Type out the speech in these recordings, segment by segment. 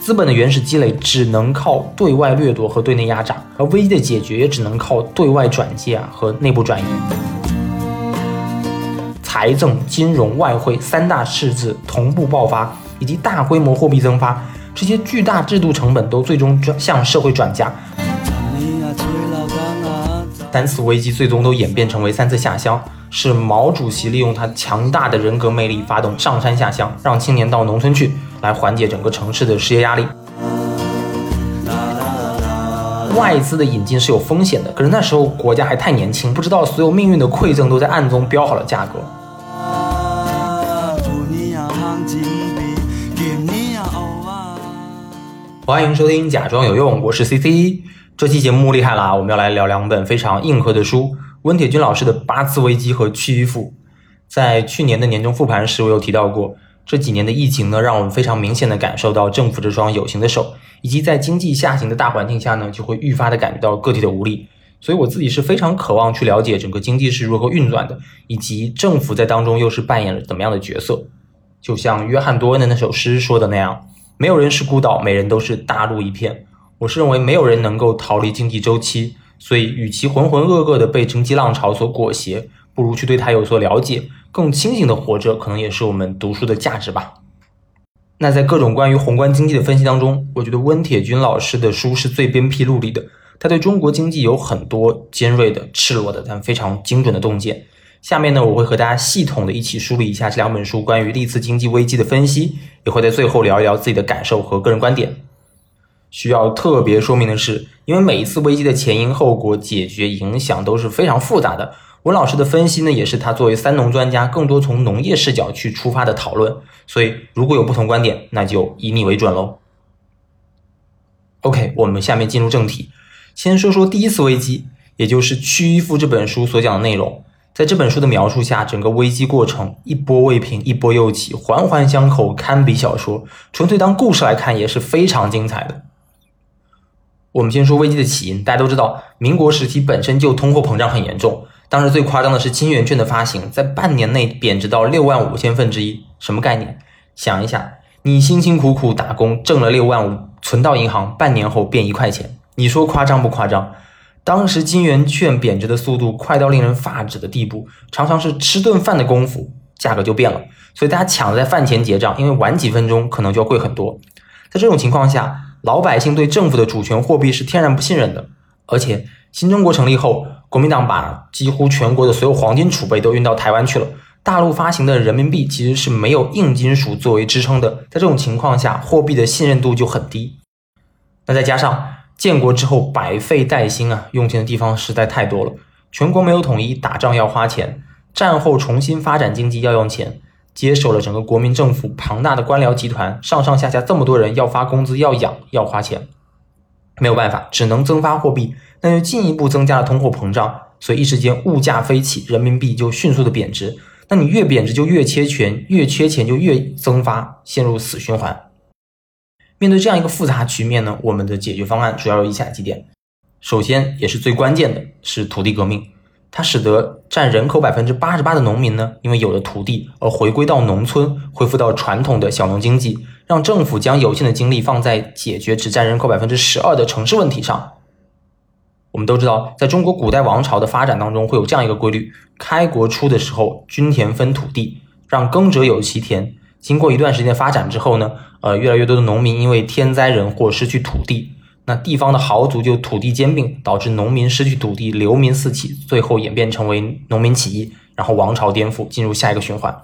资本的原始积累只能靠对外掠夺和对内压榨，而危机的解决也只能靠对外转借啊和内部转移。财政、金融、外汇三大赤字同步爆发，以及大规模货币增发，这些巨大制度成本都最终转向社会转嫁。三次危机最终都演变成为三次下乡，是毛主席利用他强大的人格魅力发动上山下乡，让青年到农村去，来缓解整个城市的失业压力。外资的引进是有风险的，可是那时候国家还太年轻，不知道所有命运的馈赠都在暗中标好了价格。欢迎收听《假装有用》，我是 C C。这期节目厉害啦！我们要来聊两本非常硬核的书，温铁军老师的《八次危机》和《去依附》。在去年的年终复盘时，我有提到过，这几年的疫情呢，让我们非常明显的感受到政府这双有形的手，以及在经济下行的大环境下呢，就会愈发的感觉到个体的无力。所以我自己是非常渴望去了解整个经济是如何运转的，以及政府在当中又是扮演了怎么样的角色。就像约翰多恩的那首诗说的那样：“没有人是孤岛，每人都是大陆一片。”我是认为没有人能够逃离经济周期，所以与其浑浑噩噩的被经济浪潮所裹挟，不如去对它有所了解，更清醒的活着，可能也是我们读书的价值吧。那在各种关于宏观经济的分析当中，我觉得温铁军老师的书是最鞭辟入里的。他对中国经济有很多尖锐的、赤裸的，但非常精准的洞见。下面呢，我会和大家系统的一起梳理一下这两本书关于历次经济危机的分析，也会在最后聊一聊自己的感受和个人观点。需要特别说明的是，因为每一次危机的前因后果、解决影响都是非常复杂的。文老师的分析呢，也是他作为三农专家，更多从农业视角去出发的讨论。所以，如果有不同观点，那就以你为准喽。OK，我们下面进入正题，先说说第一次危机，也就是《屈依附》这本书所讲的内容。在这本书的描述下，整个危机过程一波未平，一波又起，环环相扣，堪比小说。纯粹当故事来看，也是非常精彩的。我们先说危机的起因，大家都知道，民国时期本身就通货膨胀很严重，当时最夸张的是金圆券的发行，在半年内贬值到六万五千分之一，什么概念？想一下，你辛辛苦苦打工挣了六万五，存到银行，半年后变一块钱，你说夸张不夸张？当时金圆券贬值的速度快到令人发指的地步，常常是吃顿饭的功夫，价格就变了，所以大家抢在饭前结账，因为晚几分钟可能就要贵很多。在这种情况下，老百姓对政府的主权货币是天然不信任的，而且新中国成立后，国民党把几乎全国的所有黄金储备都运到台湾去了，大陆发行的人民币其实是没有硬金属作为支撑的，在这种情况下，货币的信任度就很低。那再加上建国之后百废待兴啊，用钱的地方实在太多了，全国没有统一，打仗要花钱，战后重新发展经济要用钱。接手了整个国民政府庞大的官僚集团，上上下下这么多人要发工资、要养、要花钱，没有办法，只能增发货币，那就进一步增加了通货膨胀，所以一时间物价飞起，人民币就迅速的贬值。那你越贬值就越缺钱，越缺钱就越增发，陷入死循环。面对这样一个复杂局面呢，我们的解决方案主要有以下几点：首先也是最关键的是土地革命。它使得占人口百分之八十八的农民呢，因为有了土地而回归到农村，恢复到传统的小农经济，让政府将有限的精力放在解决只占人口百分之十二的城市问题上。我们都知道，在中国古代王朝的发展当中，会有这样一个规律：开国初的时候，均田分土地，让耕者有其田。经过一段时间发展之后呢，呃，越来越多的农民因为天灾人祸失去土地。那地方的豪族就土地兼并，导致农民失去土地，流民四起，最后演变成为农民起义，然后王朝颠覆，进入下一个循环。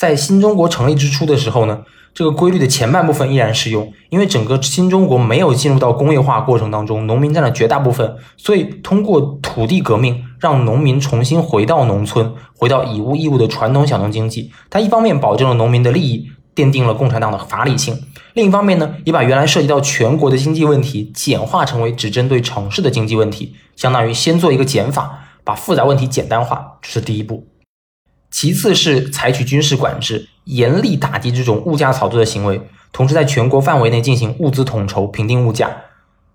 在新中国成立之初的时候呢，这个规律的前半部分依然适用，因为整个新中国没有进入到工业化过程当中，农民占了绝大部分，所以通过土地革命，让农民重新回到农村，回到以物易物的传统小农经济。它一方面保证了农民的利益。奠定了共产党的法理性。另一方面呢，也把原来涉及到全国的经济问题简化成为只针对城市的经济问题，相当于先做一个减法，把复杂问题简单化，这是第一步。其次是采取军事管制，严厉打击这种物价炒作的行为，同时在全国范围内进行物资统筹，平定物价。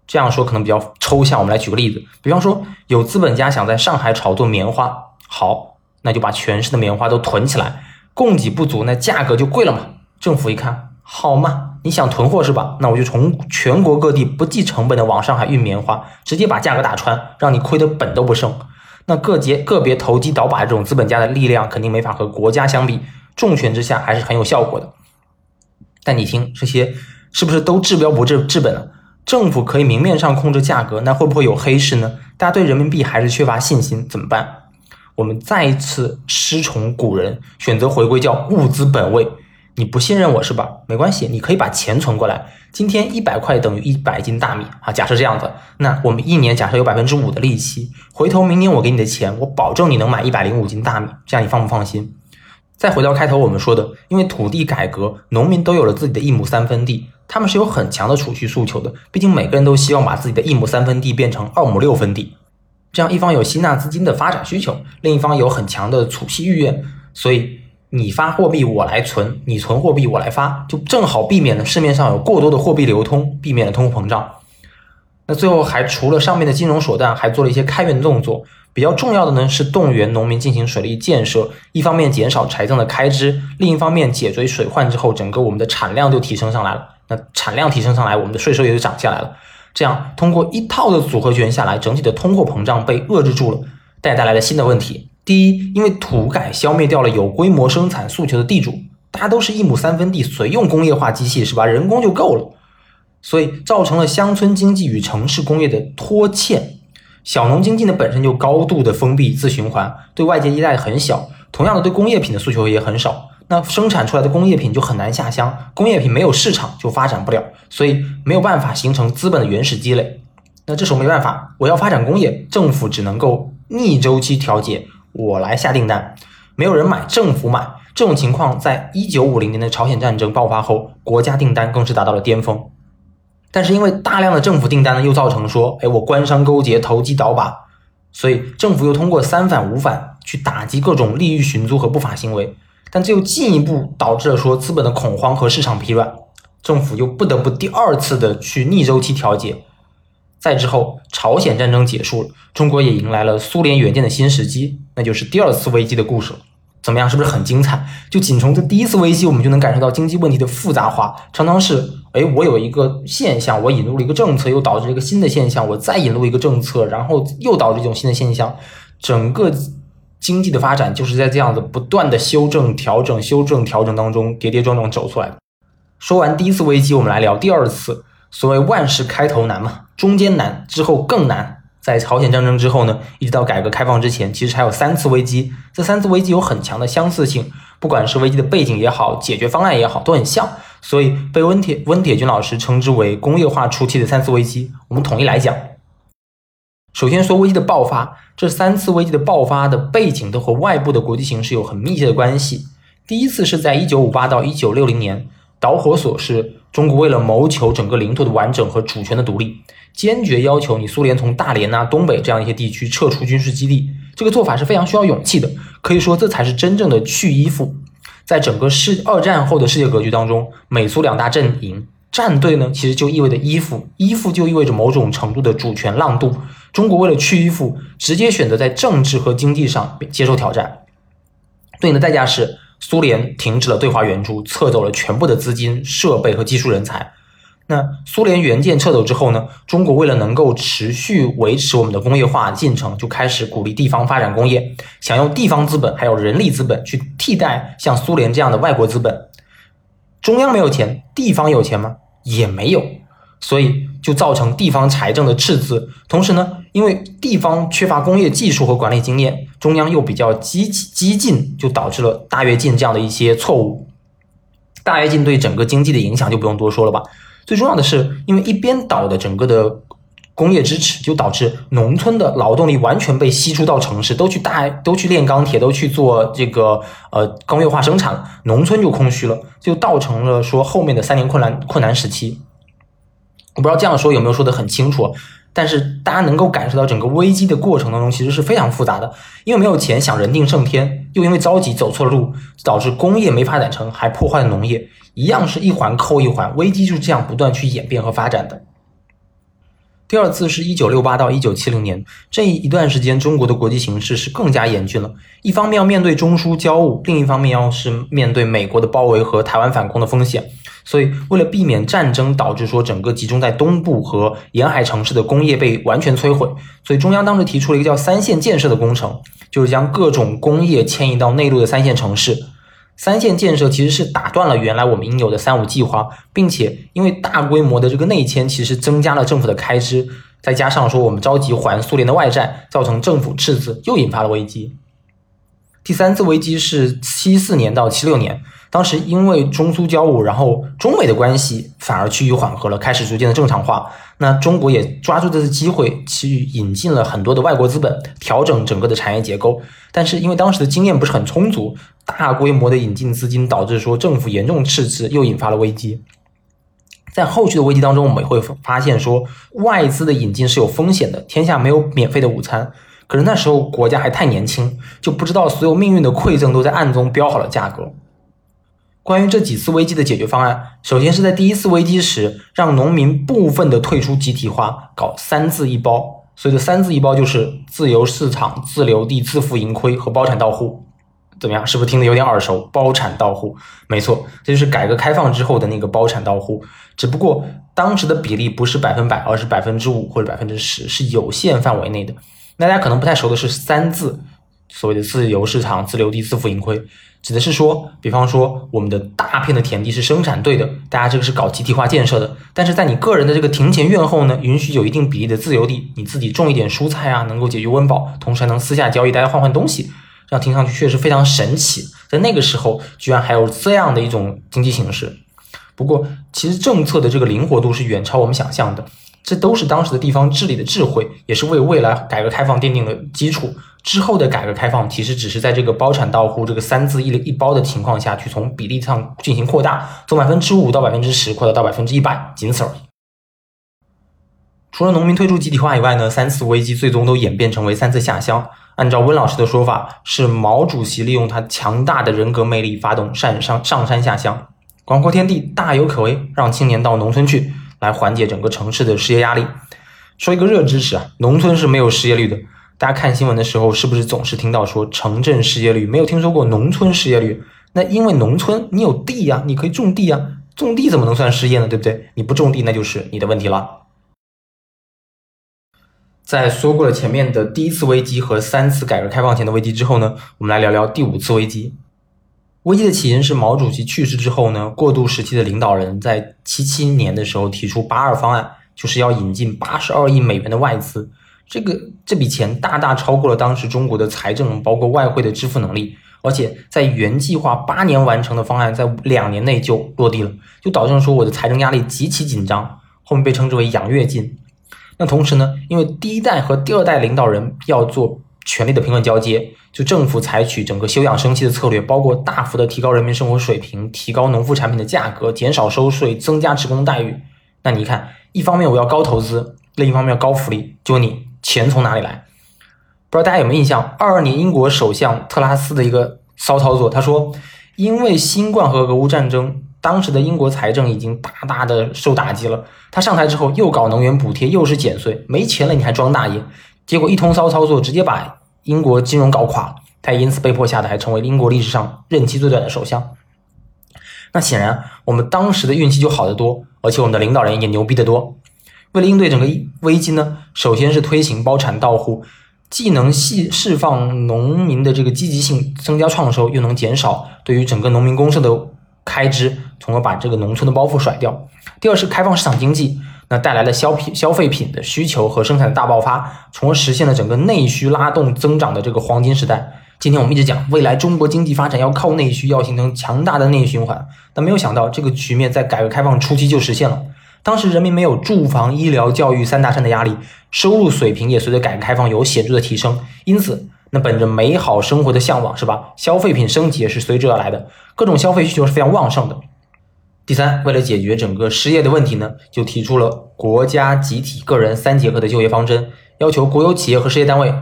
这样说可能比较抽象，我们来举个例子，比方说有资本家想在上海炒作棉花，好，那就把全市的棉花都囤起来，供给不足，那价格就贵了嘛。政府一看，好嘛，你想囤货是吧？那我就从全国各地不计成本的往上海运棉花，直接把价格打穿，让你亏的本都不剩。那个别个别投机倒把这种资本家的力量肯定没法和国家相比，重拳之下还是很有效果的。但你听这些是不是都治标不治治本了？政府可以明面上控制价格，那会不会有黑市呢？大家对人民币还是缺乏信心，怎么办？我们再一次师从古人，选择回归叫物资本位。你不信任我是吧？没关系，你可以把钱存过来。今天一百块等于一百斤大米啊，假设这样子，那我们一年假设有百分之五的利息，回头明年我给你的钱，我保证你能买一百零五斤大米，这样你放不放心？再回到开头我们说的，因为土地改革，农民都有了自己的一亩三分地，他们是有很强的储蓄诉求的，毕竟每个人都希望把自己的一亩三分地变成二亩六分地，这样一方有吸纳资金的发展需求，另一方有很强的储蓄意愿，所以。你发货币我来存，你存货币我来发，就正好避免了市面上有过多的货币流通，避免了通货膨胀。那最后还除了上面的金融手段，还做了一些开源动作。比较重要的呢是动员农民进行水利建设，一方面减少财政的开支，另一方面解决水患之后，整个我们的产量就提升上来了。那产量提升上来，我们的税收也就涨下来了。这样通过一套的组合拳下来，整体的通货膨胀被遏制住了，带带来了新的问题。第一，因为土改消灭掉了有规模生产诉求的地主，大家都是一亩三分地，随用工业化机器是吧？人工就够了，所以造成了乡村经济与城市工业的拖欠。小农经济呢本身就高度的封闭自循环，对外界依赖很小。同样的，对工业品的诉求也很少。那生产出来的工业品就很难下乡，工业品没有市场就发展不了，所以没有办法形成资本的原始积累。那这时候没办法，我要发展工业，政府只能够逆周期调节。我来下订单，没有人买，政府买。这种情况在一九五零年的朝鲜战争爆发后，国家订单更是达到了巅峰。但是因为大量的政府订单呢，又造成说，哎，我官商勾结、投机倒把，所以政府又通过三反五反去打击各种利益寻租和不法行为。但这又进一步导致了说资本的恐慌和市场疲软，政府又不得不第二次的去逆周期调节。再之后，朝鲜战争结束了，中国也迎来了苏联援建的新时机，那就是第二次危机的故事了。怎么样，是不是很精彩？就仅从这第一次危机，我们就能感受到经济问题的复杂化。常常是，哎，我有一个现象，我引入了一个政策，又导致了一个新的现象，我再引入一个政策，然后又导致一种新的现象。整个经济的发展就是在这样子不断的修正、调整、修正、调整当中跌跌撞撞走出来。说完第一次危机，我们来聊第二次。所谓万事开头难嘛。中间难之后更难，在朝鲜战争之后呢，一直到改革开放之前，其实还有三次危机。这三次危机有很强的相似性，不管是危机的背景也好，解决方案也好，都很像，所以被温铁温铁军老师称之为工业化初期的三次危机。我们统一来讲，首先说危机的爆发，这三次危机的爆发的背景都和外部的国际形势有很密切的关系。第一次是在一九五八到一九六零年，导火索是中国为了谋求整个领土的完整和主权的独立。坚决要求你苏联从大连呐、东北这样一些地区撤出军事基地，这个做法是非常需要勇气的。可以说，这才是真正的去依附。在整个世二战后的世界格局当中，美苏两大阵营站队呢，其实就意味着依附，依附就意味着某种程度的主权让渡。中国为了去依附，直接选择在政治和经济上接受挑战，对应的代价是苏联停止了对华援助，撤走了全部的资金、设备和技术人才。那苏联援建撤走之后呢？中国为了能够持续维持我们的工业化进程，就开始鼓励地方发展工业，想用地方资本还有人力资本去替代像苏联这样的外国资本。中央没有钱，地方有钱吗？也没有，所以就造成地方财政的赤字。同时呢，因为地方缺乏工业技术和管理经验，中央又比较激激进，就导致了大跃进这样的一些错误。大跃进对整个经济的影响就不用多说了吧。最重要的是，因为一边倒的整个的工业支持，就导致农村的劳动力完全被吸出到城市，都去大都去炼钢铁，都去做这个呃工业化生产了，农村就空虚了，就造成了说后面的三年困难困难时期。我不知道这样说有没有说的很清楚，但是大家能够感受到整个危机的过程当中其实是非常复杂的，因为没有钱想人定胜天，又因为着急走错了路，导致工业没发展成，还破坏了农业。一样是一环扣一环，危机就是这样不断去演变和发展的。第二次是一九六八到一九七零年这一段时间，中国的国际形势是更加严峻了。一方面要面对中苏交恶，另一方面要是面对美国的包围和台湾反攻的风险。所以，为了避免战争导致说整个集中在东部和沿海城市的工业被完全摧毁，所以中央当时提出了一个叫“三线建设”的工程，就是将各种工业迁移到内陆的三线城市。三线建设其实是打断了原来我们应有的“三五”计划，并且因为大规模的这个内迁，其实增加了政府的开支，再加上说我们着急还苏联的外债，造成政府赤字，又引发了危机。第三次危机是七四年到七六年。当时因为中苏交恶，然后中美的关系反而趋于缓和了，开始逐渐的正常化。那中国也抓住这次机会去引进了很多的外国资本，调整整个的产业结构。但是因为当时的经验不是很充足，大规模的引进资金导致说政府严重赤字，又引发了危机。在后续的危机当中，我们也会发现说外资的引进是有风险的，天下没有免费的午餐。可是那时候国家还太年轻，就不知道所有命运的馈赠都在暗中标好了价格。关于这几次危机的解决方案，首先是在第一次危机时，让农民部分的退出集体化，搞三自一包。所以的三自一包就是自由市场、自留地、自负盈亏和包产到户。怎么样？是不是听得有点耳熟？包产到户，没错，这就是改革开放之后的那个包产到户。只不过当时的比例不是百分百，而是百分之五或者百分之十，是有限范围内的。大家可能不太熟的是三自，所谓的自由市场、自留地、自负盈亏。指的是说，比方说我们的大片的田地是生产队的，大家这个是搞集体化建设的。但是在你个人的这个庭前院后呢，允许有一定比例的自由地，你自己种一点蔬菜啊，能够解决温饱，同时还能私下交易，大家换换东西，这样听上去确实非常神奇。在那个时候，居然还有这样的一种经济形式。不过，其实政策的这个灵活度是远超我们想象的。这都是当时的地方治理的智慧，也是为未来改革开放奠定了基础。之后的改革开放其实只是在这个包产到户、这个三字一一包的情况下去从比例上进行扩大，从百分之五到百分之十，扩大到百分之一百，仅此而已。除了农民退出集体化以外呢，三次危机最终都演变成为三次下乡。按照温老师的说法，是毛主席利用他强大的人格魅力，发动上上上山下乡，广阔天地大有可为，让青年到农村去。来缓解整个城市的失业压力。说一个热知识啊，农村是没有失业率的。大家看新闻的时候，是不是总是听到说城镇失业率，没有听说过农村失业率？那因为农村你有地呀，你可以种地呀，种地怎么能算失业呢？对不对？你不种地，那就是你的问题了。在说过了前面的第一次危机和三次改革开放前的危机之后呢，我们来聊聊第五次危机。危机的起因是毛主席去世之后呢，过渡时期的领导人在七七年的时候提出“八二方案”，就是要引进八十二亿美元的外资。这个这笔钱大大超过了当时中国的财政，包括外汇的支付能力。而且在原计划八年完成的方案，在两年内就落地了，就导致说我的财政压力极其紧张，后面被称之为“养跃进”。那同时呢，因为第一代和第二代领导人要做。权力的平稳交接，就政府采取整个休养生息的策略，包括大幅的提高人民生活水平，提高农副产品的价格，减少收税，增加职工待遇。那你看，一方面我要高投资，另一方面要高福利，就你钱从哪里来？不知道大家有没有印象？二二年英国首相特拉斯的一个骚操作，他说，因为新冠和俄乌战争，当时的英国财政已经大大的受打击了。他上台之后又搞能源补贴，又是减税，没钱了你还装大爷。结果一通骚操作，直接把英国金融搞垮了。他也因此被迫下台，成为英国历史上任期最短的首相。那显然，我们当时的运气就好得多，而且我们的领导人也牛逼得多。为了应对整个危机呢，首先是推行包产到户，既能释释放农民的这个积极性，增加创收，又能减少对于整个农民公社的开支，从而把这个农村的包袱甩掉。第二是开放市场经济。那带来了消品消费品的需求和生产的大爆发，从而实现了整个内需拉动增长的这个黄金时代。今天我们一直讲，未来中国经济发展要靠内需，要形成强大的内循环。但没有想到，这个局面在改革开放初期就实现了。当时人民没有住房、医疗、教育三大山的压力，收入水平也随着改革开放有显著的提升。因此，那本着美好生活的向往，是吧？消费品升级也是随之而来的，各种消费需求是非常旺盛的。第三，为了解决整个失业的问题呢，就提出了国家、集体、个人三结合的就业方针，要求国有企业和事业单位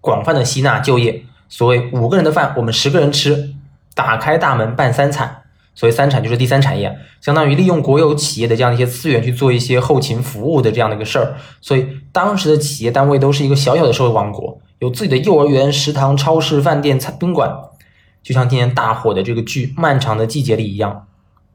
广泛的吸纳就业。所谓五个人的饭，我们十个人吃，打开大门办三餐。所谓三产就是第三产业，相当于利用国有企业的这样一些资源去做一些后勤服务的这样的一个事儿。所以当时的企业单位都是一个小小的社会王国，有自己的幼儿园、食堂、超市、饭店、餐宾馆，就像今年大火的这个剧《漫长的季节》里一样，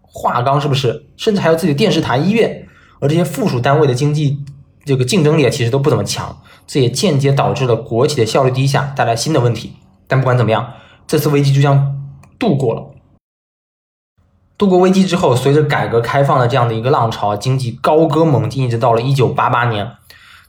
化钢是不是？甚至还有自己的电视台、医院，而这些附属单位的经济这个竞争力其实都不怎么强，这也间接导致了国企的效率低下，带来新的问题。但不管怎么样，这次危机就这样度过了。度过危机之后，随着改革开放的这样的一个浪潮，经济高歌猛进，一直到了一九八八年，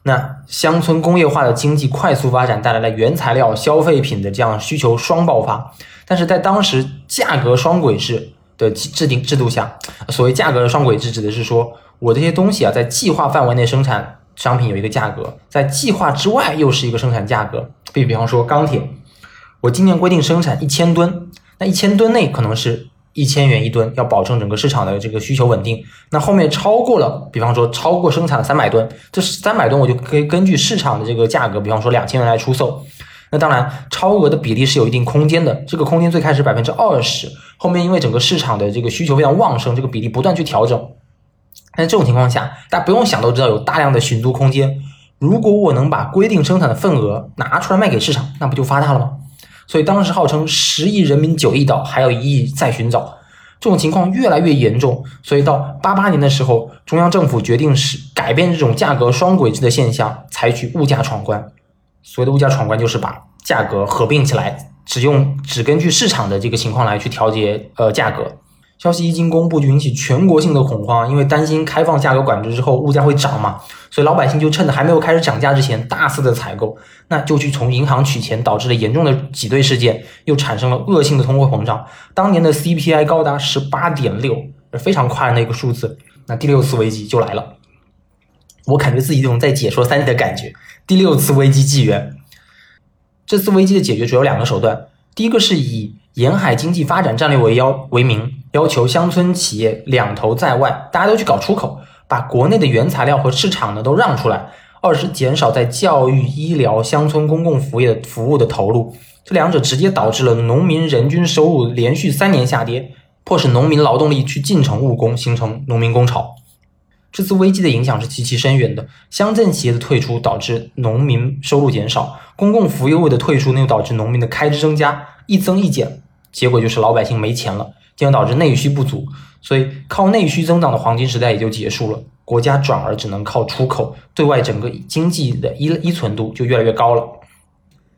那乡村工业化的经济快速发展，带来了原材料、消费品的这样需求双爆发。但是在当时价格双轨制的制定制度下，所谓价格的双轨制，指的是说我这些东西啊，在计划范围内生产商品有一个价格，在计划之外又是一个生产价格。比比方说钢铁，我今年规定生产一千吨，那一千吨内可能是。一千元一吨，要保证整个市场的这个需求稳定。那后面超过了，比方说超过生产了三百吨，这三百吨我就可以根据市场的这个价格，比方说两千元来出售。那当然，超额的比例是有一定空间的。这个空间最开始百分之二十，后面因为整个市场的这个需求非常旺盛，这个比例不断去调整。但这种情况下，大家不用想都知道有大量的寻租空间。如果我能把规定生产的份额拿出来卖给市场，那不就发大了吗？所以当时号称十亿人民九亿岛，还有一亿在寻找，这种情况越来越严重。所以到八八年的时候，中央政府决定是改变这种价格双轨制的现象，采取物价闯关。所谓的物价闯关，就是把价格合并起来，只用只根据市场的这个情况来去调节呃价格。消息一经公布，就引起全国性的恐慌，因为担心开放价格管制之后物价会涨嘛，所以老百姓就趁着还没有开始涨价之前大肆的采购，那就去从银行取钱，导致了严重的挤兑事件，又产生了恶性的通货膨胀。当年的 CPI 高达十八点六，非常夸张的一个数字。那第六次危机就来了，我感觉自己有种在解说三体的感觉。第六次危机纪元，这次危机的解决主要两个手段，第一个是以沿海经济发展战略为要为名。要求乡村企业两头在外，大家都去搞出口，把国内的原材料和市场呢都让出来。二是减少在教育、医疗、乡村公共服务的服务的投入，这两者直接导致了农民人均收入连续三年下跌，迫使农民劳动力去进城务工，形成农民工潮。这次危机的影响是极其深远的，乡镇企业的退出导致农民收入减少，公共服务业的退出呢又导致农民的开支增加，一增一减，结果就是老百姓没钱了。进而导致内需不足，所以靠内需增长的黄金时代也就结束了，国家转而只能靠出口，对外整个经济的依依存度就越来越高了。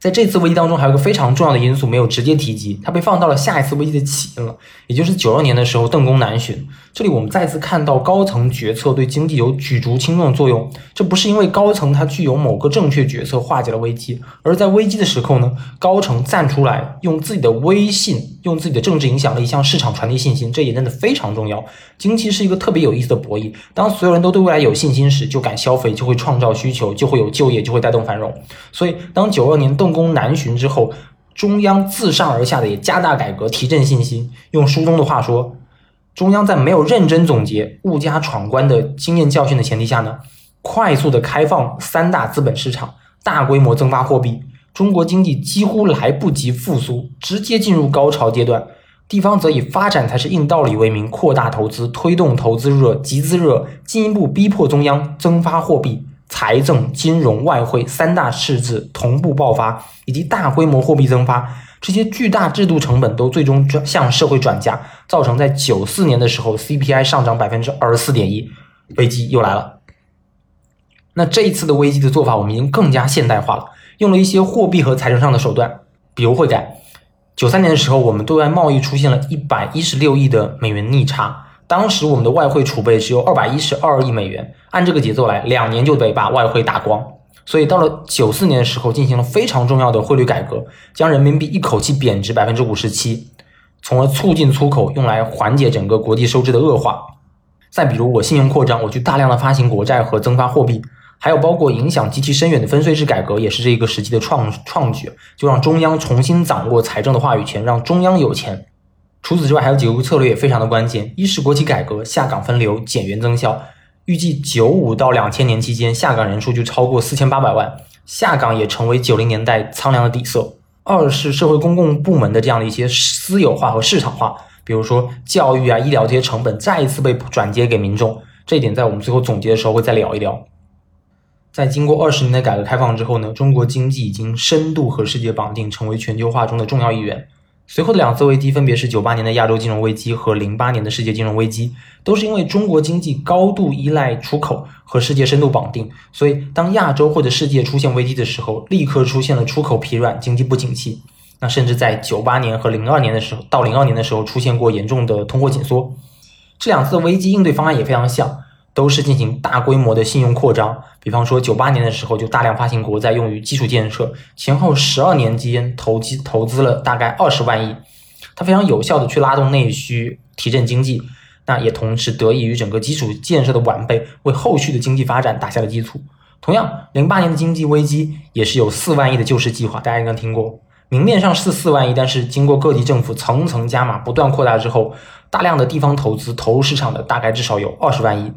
在这次危机当中，还有一个非常重要的因素没有直接提及，它被放到了下一次危机的起因了，也就是九二年的时候邓公南巡。这里我们再次看到高层决策对经济有举足轻重的作用。这不是因为高层它具有某个正确决策化解了危机，而在危机的时候呢，高层站出来用自己的威信、用自己的政治影响力向市场传递信心，这也真的非常重要。经济是一个特别有意思的博弈，当所有人都对未来有信心时，就敢消费，就会创造需求，就会有就业，就会带动繁荣。所以当九二年邓公南巡之后，中央自上而下的也加大改革，提振信心。用书中的话说，中央在没有认真总结物价闯关的经验教训的前提下呢，快速的开放三大资本市场，大规模增发货币，中国经济几乎来不及复苏，直接进入高潮阶段。地方则以发展才是硬道理为名，扩大投资，推动投资热、集资热，进一步逼迫中央增发货币。财政、金融、外汇三大赤字同步爆发，以及大规模货币增发，这些巨大制度成本都最终转向社会转嫁，造成在九四年的时候 CPI 上涨百分之二十四点一，危机又来了。那这一次的危机的做法，我们已经更加现代化了，用了一些货币和财政上的手段，比如汇改。九三年的时候，我们对外贸易出现了一百一十六亿的美元逆差。当时我们的外汇储备只有二百一十二亿美元，按这个节奏来，两年就得把外汇打光。所以到了九四年的时候，进行了非常重要的汇率改革，将人民币一口气贬值百分之五十七，从而促进出口，用来缓解整个国际收支的恶化。再比如我信用扩张，我去大量的发行国债和增发货币，还有包括影响极其深远的分税制改革，也是这个时期的创创举，就让中央重新掌握财政的话语权，让中央有钱。除此之外，还有几个策略也非常的关键。一是国企改革，下岗分流，减员增效。预计九五到两千年期间，下岗人数就超过四千八百万，下岗也成为九零年代苍凉的底色。二是社会公共部门的这样的一些私有化和市场化，比如说教育啊、医疗这些成本再一次被转接给民众，这一点在我们最后总结的时候会再聊一聊。在经过二十年的改革开放之后呢，中国经济已经深度和世界绑定，成为全球化中的重要一员。随后的两次危机分别是九八年的亚洲金融危机和零八年的世界金融危机，都是因为中国经济高度依赖出口和世界深度绑定，所以当亚洲或者世界出现危机的时候，立刻出现了出口疲软、经济不景气。那甚至在九八年和零二年的时候，到零二年的时候出现过严重的通货紧缩。这两次危机应对方案也非常像。都是进行大规模的信用扩张，比方说九八年的时候就大量发行国债用于基础建设，前后十二年间投机投资了大概二十万亿，它非常有效的去拉动内需，提振经济，那也同时得益于整个基础建设的完备，为后续的经济发展打下了基础。同样，零八年的经济危机也是有四万亿的救市计划，大家应该听过，明面上是四万亿，但是经过各地政府层层加码，不断扩大之后，大量的地方投资投入市场的大概至少有二十万亿。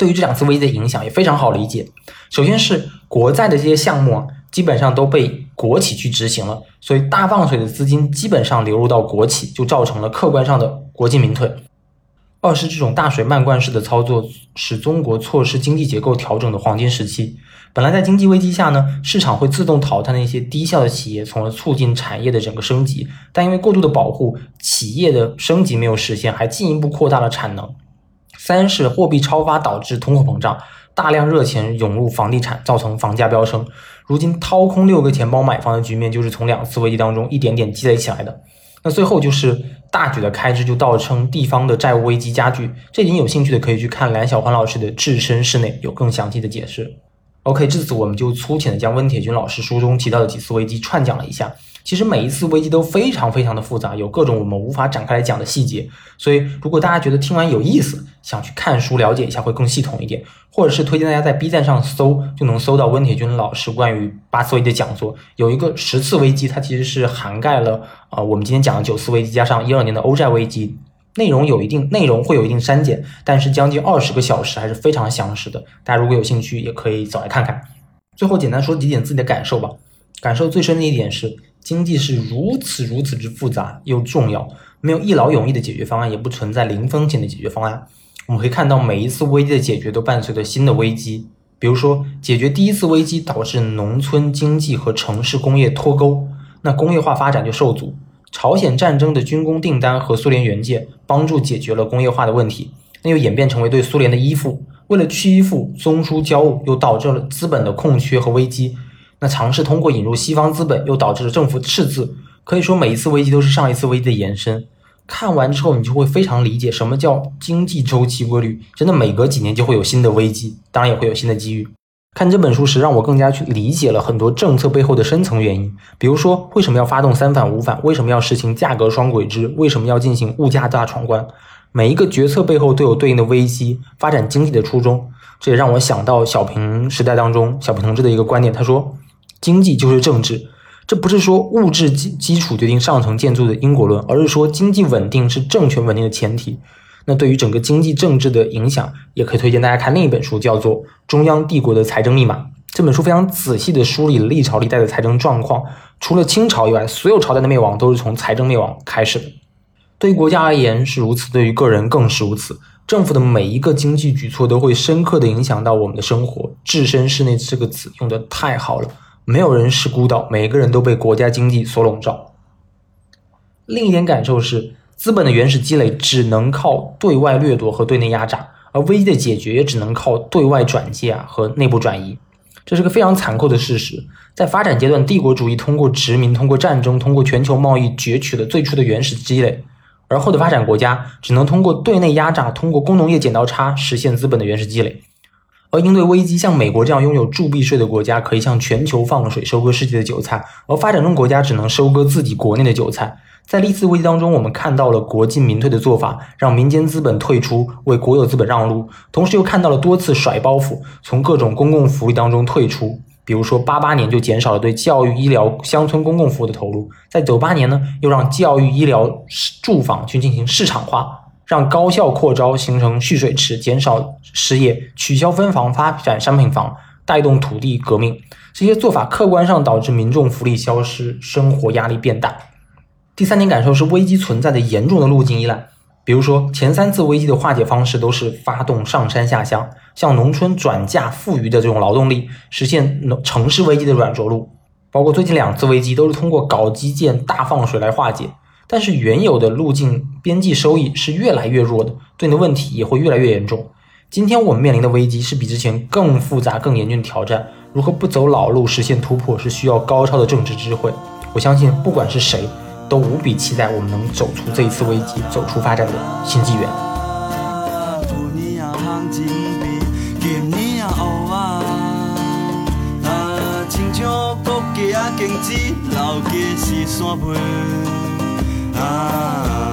对于这两次危机的影响也非常好理解。首先是国债的这些项目啊，基本上都被国企去执行了，所以大放水的资金基本上流入到国企，就造成了客观上的国进民退。二是这种大水漫灌式的操作，使中国错失经济结构调整的黄金时期。本来在经济危机下呢，市场会自动淘汰那些低效的企业，从而促进产业的整个升级。但因为过度的保护，企业的升级没有实现，还进一步扩大了产能。三是货币超发导致通货膨胀，大量热钱涌入房地产，造成房价飙升。如今掏空六个钱包买房的局面，就是从两次危机当中一点点积累起来的。那最后就是大举的开支，就造成地方的债务危机加剧。这点有兴趣的可以去看蓝小欢老师的《置身事内》，有更详细的解释。OK，这次我们就粗浅的将温铁军老师书中提到的几次危机串讲了一下。其实每一次危机都非常非常的复杂，有各种我们无法展开来讲的细节。所以，如果大家觉得听完有意思，想去看书了解一下，会更系统一点。或者是推荐大家在 B 站上搜，就能搜到温铁军老师关于八次危机的讲座。有一个十次危机，它其实是涵盖了啊，我们今天讲的九次危机加上一二年的欧债危机，内容有一定内容会有一定删减，但是将近二十个小时还是非常详实的。大家如果有兴趣，也可以走来看看。最后简单说几点自己的感受吧。感受最深的一点是。经济是如此如此之复杂又重要，没有一劳永逸的解决方案，也不存在零风险的解决方案。我们可以看到，每一次危机的解决都伴随着新的危机。比如说，解决第一次危机导致农村经济和城市工业脱钩，那工业化发展就受阻。朝鲜战争的军工订单和苏联援建帮助解决了工业化的问题，那又演变成为对苏联的依附。为了去依附，中枢交恶又导致了资本的空缺和危机。那尝试通过引入西方资本，又导致了政府赤字。可以说，每一次危机都是上一次危机的延伸。看完之后，你就会非常理解什么叫经济周期规律。真的，每隔几年就会有新的危机，当然也会有新的机遇。看这本书时，让我更加去理解了很多政策背后的深层原因。比如说，为什么要发动三反五反？为什么要实行价格双轨制？为什么要进行物价大闯关？每一个决策背后都有对应的危机。发展经济的初衷，这也让我想到小平时代当中小平同志的一个观点，他说。经济就是政治，这不是说物质基基础决定上层建筑的因果论，而是说经济稳定是政权稳定的前提。那对于整个经济政治的影响，也可以推荐大家看另一本书，叫做《中央帝国的财政密码》。这本书非常仔细地梳理了历朝历代的财政状况，除了清朝以外，所有朝代的灭亡都是从财政灭亡开始的。对于国家而言是如此，对于个人更是如此。政府的每一个经济举措都会深刻地影响到我们的生活。置身事内这个词用的太好了。没有人是孤岛，每个人都被国家经济所笼罩。另一点感受是，资本的原始积累只能靠对外掠夺和对内压榨，而危机的解决也只能靠对外转借啊和内部转移。这是个非常残酷的事实。在发展阶段，帝国主义通过殖民、通过战争、通过全球贸易攫取了最初的原始积累，而后的发展国家只能通过对内压榨、通过工农业剪刀差实现资本的原始积累。而应对危机，像美国这样拥有铸币税的国家，可以向全球放水，收割世界的韭菜；而发展中国家只能收割自己国内的韭菜。在历次危机当中，我们看到了国进民退的做法，让民间资本退出，为国有资本让路；同时又看到了多次甩包袱，从各种公共福利当中退出。比如说，八八年就减少了对教育、医疗、乡村公共服务的投入；在九八年呢，又让教育、医疗、住房去进行市场化。让高校扩招，形成蓄水池，减少失业，取消分房，发展商品房，带动土地革命。这些做法客观上导致民众福利消失，生活压力变大。第三点感受是危机存在的严重的路径依赖。比如说，前三次危机的化解方式都是发动上山下乡，向农村转嫁富余的这种劳动力，实现农城市危机的软着陆。包括最近两次危机都是通过搞基建、大放水来化解。但是原有的路径边际收益是越来越弱的，对应的问题也会越来越严重。今天我们面临的危机是比之前更复杂、更严峻的挑战。如何不走老路实现突破，是需要高超的政治智慧。我相信，不管是谁。都无比期待我们能走出这一次危机，走出发展的新纪元。啊 Ah.